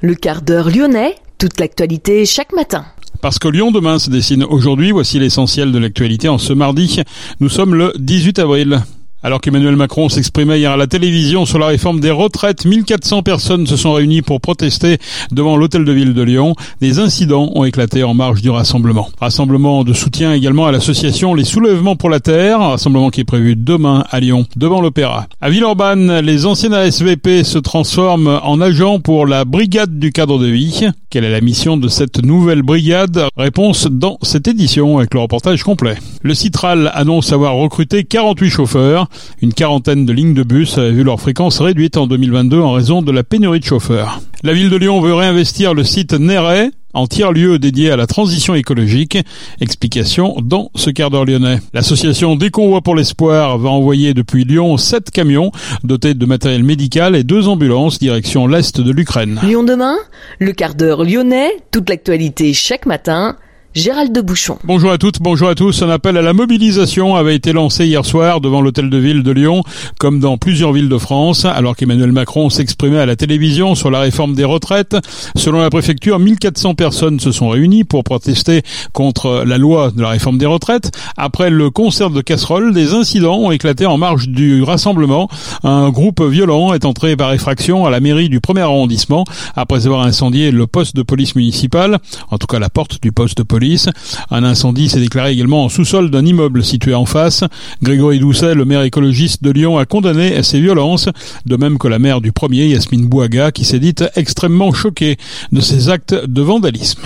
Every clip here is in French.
Le quart d'heure lyonnais, toute l'actualité chaque matin. Parce que Lyon demain se dessine aujourd'hui, voici l'essentiel de l'actualité en ce mardi. Nous sommes le 18 avril. Alors qu'Emmanuel Macron s'exprimait hier à la télévision sur la réforme des retraites, 1400 personnes se sont réunies pour protester devant l'hôtel de ville de Lyon. Des incidents ont éclaté en marge du rassemblement. Rassemblement de soutien également à l'association Les Soulèvements pour la Terre, rassemblement qui est prévu demain à Lyon, devant l'Opéra. À Villeurbanne, les anciens ASVP se transforment en agents pour la brigade du cadre de vie. Quelle est la mission de cette nouvelle brigade? Réponse dans cette édition avec le reportage complet. Le Citral annonce avoir recruté 48 chauffeurs. Une quarantaine de lignes de bus avaient vu leur fréquence réduite en 2022 en raison de la pénurie de chauffeurs. La ville de Lyon veut réinvestir le site Néret en tiers-lieu dédié à la transition écologique. Explication dans ce quart d'heure lyonnais. L'association Des Convois pour l'Espoir va envoyer depuis Lyon sept camions dotés de matériel médical et deux ambulances direction l'est de l'Ukraine. Lyon demain, le quart d'heure lyonnais, toute l'actualité chaque matin Gérald de Bouchon. Bonjour à toutes, bonjour à tous. Un appel à la mobilisation avait été lancé hier soir devant l'hôtel de ville de Lyon, comme dans plusieurs villes de France, alors qu'Emmanuel Macron s'exprimait à la télévision sur la réforme des retraites. Selon la préfecture, 1400 personnes se sont réunies pour protester contre la loi de la réforme des retraites. Après le concert de casseroles, des incidents ont éclaté en marge du rassemblement. Un groupe violent est entré par effraction à la mairie du premier arrondissement après avoir incendié le poste de police municipal, en tout cas la porte du poste de police un incendie s'est déclaré également en sous-sol d'un immeuble situé en face. Grégory Doucet, le maire écologiste de Lyon, a condamné ces violences, de même que la maire du premier, Yasmine Bouaga, qui s'est dite extrêmement choquée de ces actes de vandalisme.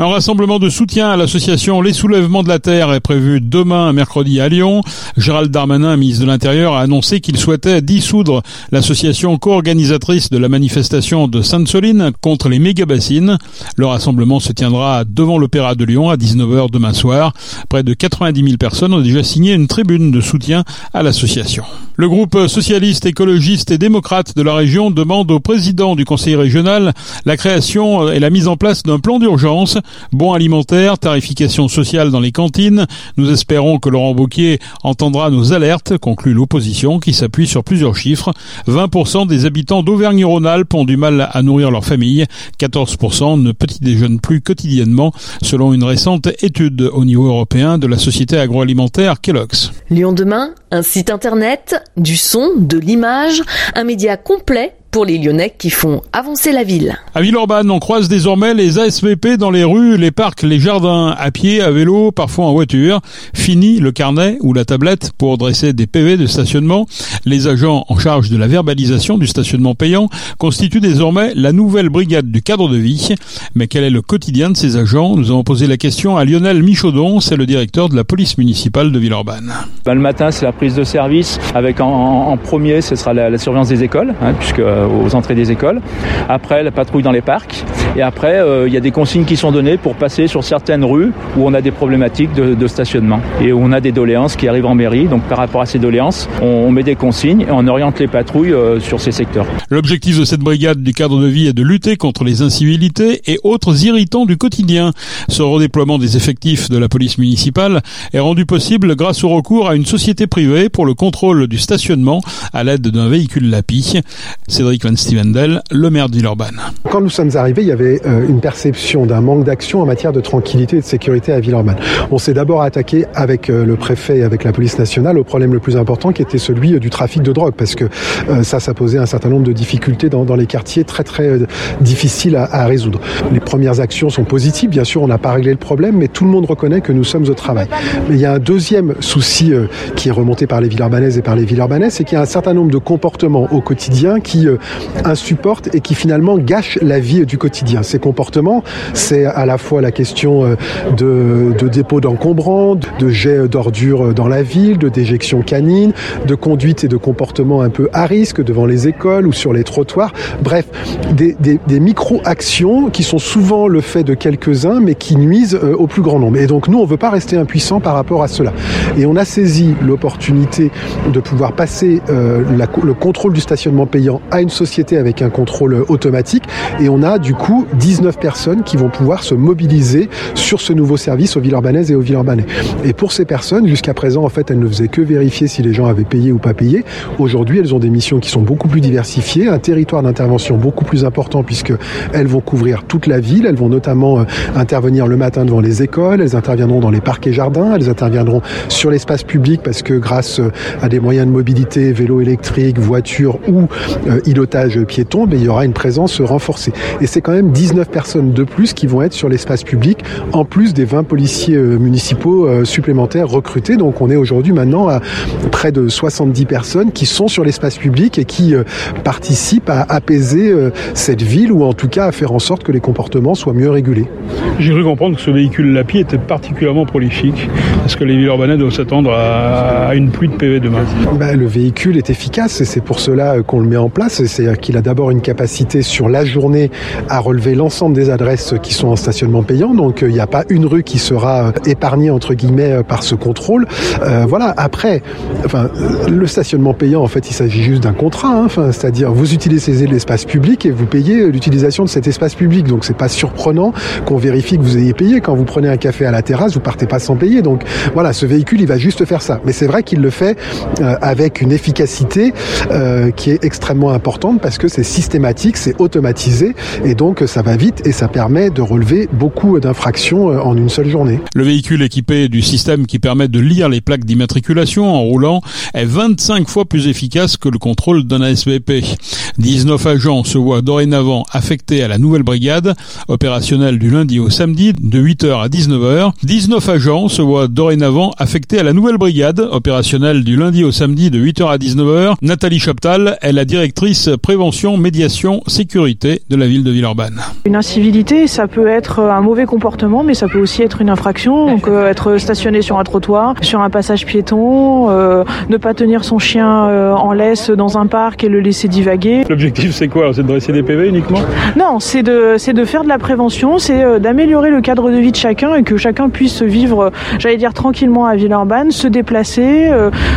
Un rassemblement de soutien à l'association Les Soulèvements de la Terre est prévu demain, mercredi, à Lyon. Gérald Darmanin, ministre de l'Intérieur, a annoncé qu'il souhaitait dissoudre l'association co-organisatrice de la manifestation de Sainte-Soline contre les méga-bassines. Le rassemblement se tiendra devant l'Opéra de Lyon à 19h demain soir. Près de 90 000 personnes ont déjà signé une tribune de soutien à l'association. Le groupe socialiste, écologiste et démocrate de la région demande au président du conseil régional la création et la mise en place d'un plan d'urgence Bons alimentaires, tarification sociale dans les cantines. Nous espérons que Laurent Wauquiez entendra nos alertes, conclut l'opposition, qui s'appuie sur plusieurs chiffres. 20% des habitants d'Auvergne-Rhône-Alpes ont du mal à nourrir leur famille. 14% ne petit déjeunent plus quotidiennement, selon une récente étude au niveau européen de la société agroalimentaire Kellogg's. Lyon demain, un site internet, du son, de l'image, un média complet pour les Lyonnais qui font avancer la ville. À Villeurbanne, on croise désormais les ASVP dans les rues, les parcs, les jardins, à pied, à vélo, parfois en voiture. Fini le carnet ou la tablette pour dresser des PV de stationnement. Les agents en charge de la verbalisation du stationnement payant constituent désormais la nouvelle brigade du cadre de vie. Mais quel est le quotidien de ces agents? Nous avons posé la question à Lionel Michaudon, c'est le directeur de la police municipale de Villeurbanne. Ben, le matin, c'est la prise de service avec en, premier, ce sera la, surveillance des écoles, hein, puisque euh, aux entrées des écoles. Après, la patrouille dans les parcs. Et après, euh, il y a des consignes qui sont données pour passer sur certaines rues où on a des problématiques de, stationnement et où on a des doléances qui arrivent en mairie. Donc, par rapport à ces doléances, on, met des consignes et on oriente les patrouilles euh, sur ces secteurs. L'objectif de cette brigade du cadre de vie est de lutter contre les incivilités et autres irritants du quotidien. Ce redéploiement des effectifs de la police municipale est rendu possible grâce au recours à une société privée pour le contrôle du stationnement à l'aide d'un véhicule LAPI. Cédric Van Stevendel, le maire de Villeurbanne. Quand nous sommes arrivés, il y avait euh, une perception d'un manque d'action en matière de tranquillité et de sécurité à Villeurbanne. On s'est d'abord attaqué avec euh, le préfet et avec la police nationale au problème le plus important qui était celui euh, du trafic de drogue parce que ça, ça posait un certain nombre de difficultés dans, les quartiers très très difficiles à, à, résoudre. Les premières actions sont positives, bien sûr, on n'a pas réglé le problème, mais tout le monde reconnaît que nous sommes au travail. Mais il y a un deuxième souci qui est remonté par les Villeurbanaises et par les Villeurbanais, c'est qu'il y a un certain nombre de comportements au quotidien qui insupportent et qui finalement gâchent la vie du quotidien. Ces comportements, c'est à la fois la question euh, de, de dépôt d'encombrants, de jet d'ordures dans la ville, de déjection canine, de conduite et de comportement un peu à risque devant les écoles ou sur les trottoirs. Bref, des, micro-actions qui sont souvent le fait de quelques-uns mais qui nuisent euh, au plus grand nombre. Et donc nous, on ne veut pas rester impuissants par rapport à cela. Et on a saisi l'opportunité de pouvoir passer euh, le contrôle du stationnement payant à une société avec un contrôle automatique et on a du coup coup 19 personnes qui vont pouvoir se mobiliser sur ce nouveau service aux Villeurbanaises et aux Villeurbanais. Et pour ces personnes, jusqu'à présent, en fait, elles ne faisaient que vérifier si les gens avaient payé ou pas payé. Aujourd'hui, elles ont des missions qui sont beaucoup plus diversifiées, un territoire d'intervention beaucoup plus important puisque elles vont couvrir toute la ville. Elles vont notamment euh, intervenir le matin devant les écoles, elles interviendront dans les parcs et jardins, elles interviendront sur l'espace public parce que grâce euh, à des moyens de mobilité, vélo électrique, voiture ou euh, piéton, mais il y aura une présence renforcée. Et c'est quand même 19 personnes de plus qui vont être sur l'espace public, en plus des 20 policiers municipaux supplémentaires recrutés. Donc on est aujourd'hui maintenant à près de 70 personnes qui sont sur l'espace public et qui participent à apaiser cette ville ou en tout cas à faire en sorte que les comportements soient mieux régulés. J'ai cru comprendre que ce véhicule LAPI était particulièrement prolifique. Est-ce que les villes urbaines doivent s'attendre à, une pluie de PV demain ben, Le véhicule est efficace et c'est pour cela qu'on le met en place. C'est-à-dire qu'il a d'abord une capacité sur la journée à relever l'ensemble des adresses qui sont en stationnement payant. Donc il n'y a pas une rue qui sera épargnée entre guillemets par ce contrôle. Euh, voilà. Après, enfin, le stationnement payant, en fait, il s'agit juste d'un contrat. Hein. Enfin, c'est-à-dire vous utilisez l'espace public et vous payez l'utilisation de cet espace public. Donc c'est pas surprenant qu'on vérifie que vous ayez payé. Quand vous prenez un café à la terrasse, vous partez pas sans payer. Donc voilà, ce véhicule, il va juste faire ça. Mais c'est vrai qu'il le fait euh, avec une efficacité euh, qui est extrêmement importante parce que c'est systématique, c'est automatisé et donc ça va vite et ça permet de relever beaucoup d'infractions euh, en une seule journée. Le véhicule équipé du système qui permet de lire les plaques d'immatriculation en roulant est 25 fois plus efficace que le contrôle d'un ASVP. 19 agents se voient dorénavant affectés à la nouvelle brigade, opérationnelle du lundi au samedi de 8h à 19h. 19 agents se voient dorénavant affectés à la nouvelle brigade, opérationnelle du lundi au samedi de 8h à 19h. Nathalie Chaptal est la directrice prévention, médiation, sécurité de la ville de Villeurbanne. Une incivilité, ça peut être un mauvais comportement, mais ça peut aussi être une infraction. Donc euh, être stationné sur un trottoir, sur un passage piéton, euh, ne pas tenir son chien euh, en laisse dans un parc et le laisser divaguer. L'objectif c'est quoi? C'est de dresser des PV uniquement? Non, c'est de, c'est de faire de la prévention, c'est d'améliorer le cadre de vie de chacun et que chacun puisse vivre, j'allais dire tranquillement à Villeurbanne, se déplacer,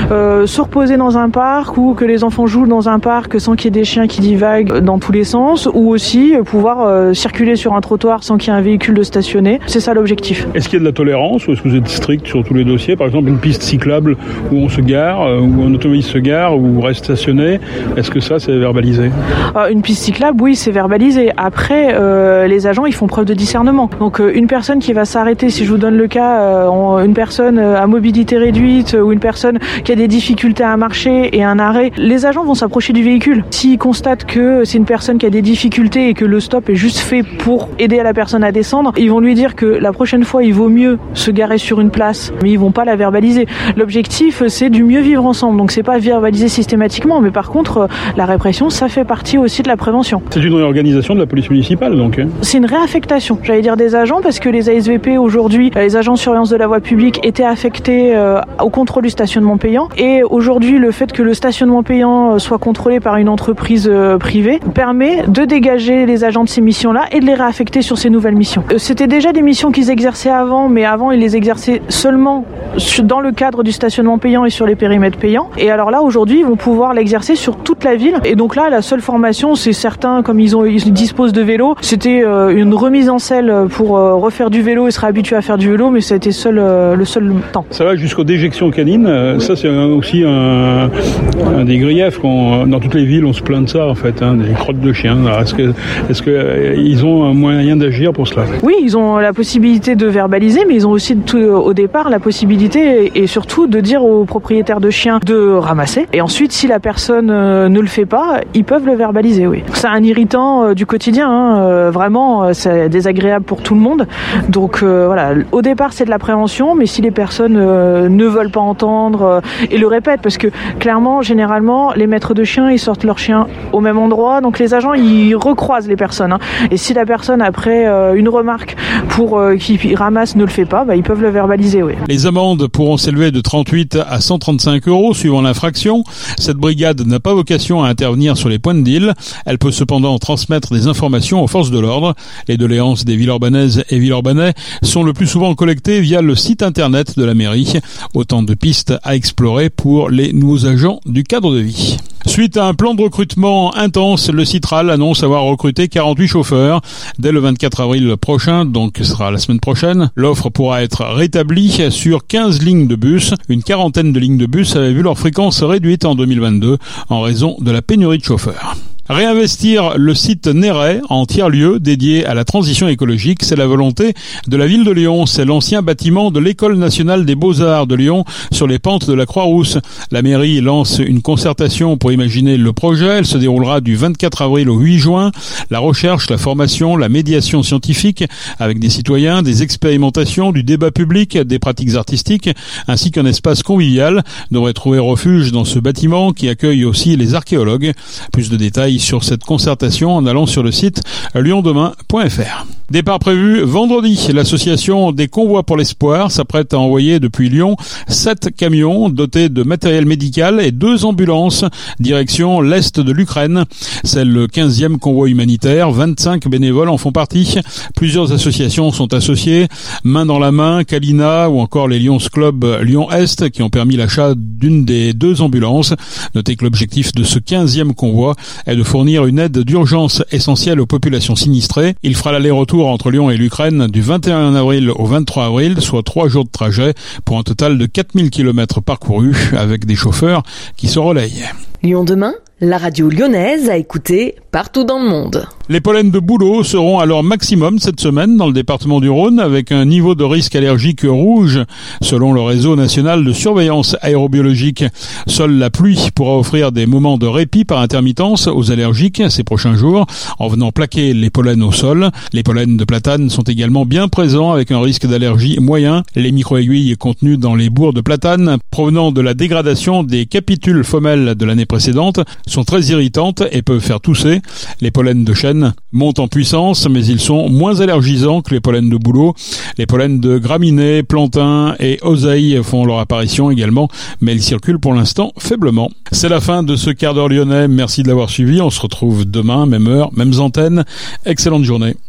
se reposer dans un parc ou que les enfants jouent dans un parc sans qu'il y ait des chiens qui divaguent dans tous les sens ou aussi pouvoir euh, circuler sur un trottoir sans qu'il y ait un véhicule de stationner. C'est ça l'objectif. Est-ce qu'il y a de la tolérance ou est-ce que vous êtes strict sur tous les dossiers? Par exemple, une piste cyclable où on se gare, où un automobiliste se gare, ou reste stationné, est-ce que ça c'est verbalisé? Une piste cyclable, oui, c'est verbalisé. Après, les agents ils font preuve de discernement. Donc une personne qui va s'arrêter, si je vous donne le cas, euh, une personne euh, à mobilité réduite euh, ou une personne qui a des difficultés à marcher et un arrêt, les agents vont s'approcher du véhicule. S'ils constatent que c'est une personne qui a des difficultés et que le stop est juste fait pour aider la personne à descendre, ils vont lui dire que la prochaine fois, il vaut mieux se garer sur une place, mais ils vont pas la verbaliser. L'objectif, c'est du mieux vivre ensemble. Donc c'est pas verbaliser systématiquement, mais par contre, la répression, ça fait partie aussi de la prévention. C'est une réorganisation de la police municipale, donc. Hein c'est une réaffectation, j'allais dire des agents, parce que les ASVP aujourd'hui, les agents de surveillance de la voie publique étaient affectés euh, au contrôle du stationnement payant. Et aujourd'hui, le fait que le stationnement payant euh, soit contrôlé par une entreprise euh, privée permet de dégager les agents de missions-là et de les réaffecter sur ces nouvelles missions. C'était déjà des missions qu'ils exerçaient avant, mais avant, ils les exerçaient seulement dans le cadre du stationnement payant et sur les périmètres payants. Et alors là, aujourd'hui, ils vont pouvoir l'exercer sur toute la ville. Et donc là, la seule formation, c'est certains, comme ils, ont, ils disposent de vélos, c'était une remise en selle pour refaire du vélo et sera habitué à faire du vélo, mais ça a été seul, euh, le seul temps. Ça va jusqu'aux déjections canines. Euh, ça, c'est aussi un, des griefs. Dans toutes les villes, on se plaint de ça, en fait, hein, des crottes de chiens. Est-ce que, est-ce que euh, ils ont un moyen d'agir pour cela Oui, ils ont la possibilité de verbaliser, mais ils ont aussi tout, au départ la possibilité et surtout de dire aux propriétaires de chiens de ramasser. Et ensuite, si la personne ne le fait pas, ils peuvent le verbaliser. Oui, c'est un irritant du quotidien. Hein, vraiment, c'est désagréable pour tout le monde. Donc euh, voilà, au départ c'est de la prévention, mais si les personnes euh, ne veulent pas entendre euh, et le répètent, parce que clairement, généralement, les maîtres de chiens ils sortent leur chien au même endroit, donc les agents ils recroisent les personnes. Hein. Et si la personne après une remarque pour qu'il ramasse ne le fait pas, bah, ils peuvent le verbaliser. Oui. Les amendes pourront s'élever de 38 à 135 euros suivant l'infraction. Cette brigade n'a pas vocation à intervenir sur les points de deal. Elle peut cependant transmettre des informations aux forces de l'ordre. Les doléances des villes urbanaises et Villeurbanais sont le plus souvent collectés via le site internet de la mairie. Autant de pistes à explorer pour les nouveaux agents du cadre de vie. Suite à un plan de recrutement intense, le Citral annonce avoir recruté 48 chauffeurs dès le 24 avril prochain, donc ce sera la semaine prochaine. L'offre pourra être rétablie sur 15 lignes de bus. Une quarantaine de lignes de bus avaient vu leur fréquence réduite en 2022 en raison de la pénurie de chauffeurs. Réinvestir le site Néret en tiers-lieu dédié à la transition écologique, c'est la volonté de la ville de Lyon. C'est l'ancien bâtiment de l'École nationale des beaux-arts de Lyon sur les pentes de la Croix-Rousse. La mairie lance une concertation pour imaginer le projet. Elle se déroulera du 24 avril au 8 juin. La recherche, la formation, la médiation scientifique avec des citoyens, des expérimentations, du débat public, des pratiques artistiques, ainsi qu'un espace convivial devrait trouver refuge dans ce bâtiment qui accueille aussi les archéologues. Plus de détails sur cette concertation en allant sur le site lyondemain.fr. Départ prévu vendredi. L'association des convois pour l'espoir s'apprête à envoyer depuis Lyon sept camions dotés de matériel médical et deux ambulances direction l'est de l'Ukraine. C'est le 15e convoi humanitaire. 25 bénévoles en font partie. Plusieurs associations sont associées. Main dans la main, Kalina ou encore les Lions Club Lyon-Est qui ont permis l'achat d'une des deux ambulances. Notez que l'objectif de ce 15e convoi est de fournir une aide d'urgence essentielle aux populations sinistrées. Il fera l'aller-retour entre Lyon et l'Ukraine du 21 avril au 23 avril, soit trois jours de trajet pour un total de 4000 km parcourus avec des chauffeurs qui se relayent. Lyon demain? La radio lyonnaise a écouté partout dans le monde. Les pollens de bouleau seront à leur maximum cette semaine dans le département du Rhône avec un niveau de risque allergique rouge selon le réseau national de surveillance aérobiologique. Seule la pluie pourra offrir des moments de répit par intermittence aux allergiques ces prochains jours en venant plaquer les pollens au sol. Les pollens de platane sont également bien présents avec un risque d'allergie moyen. Les micro-aiguilles contenues dans les bourres de platane provenant de la dégradation des capitules femelles de l'année précédente sont très irritantes et peuvent faire tousser. Les pollens de chêne montent en puissance, mais ils sont moins allergisants que les pollens de bouleau. Les pollens de graminées, plantains et oseilles font leur apparition également, mais ils circulent pour l'instant faiblement. C'est la fin de ce quart d'heure lyonnais. Merci de l'avoir suivi. On se retrouve demain, même heure, mêmes antennes. Excellente journée.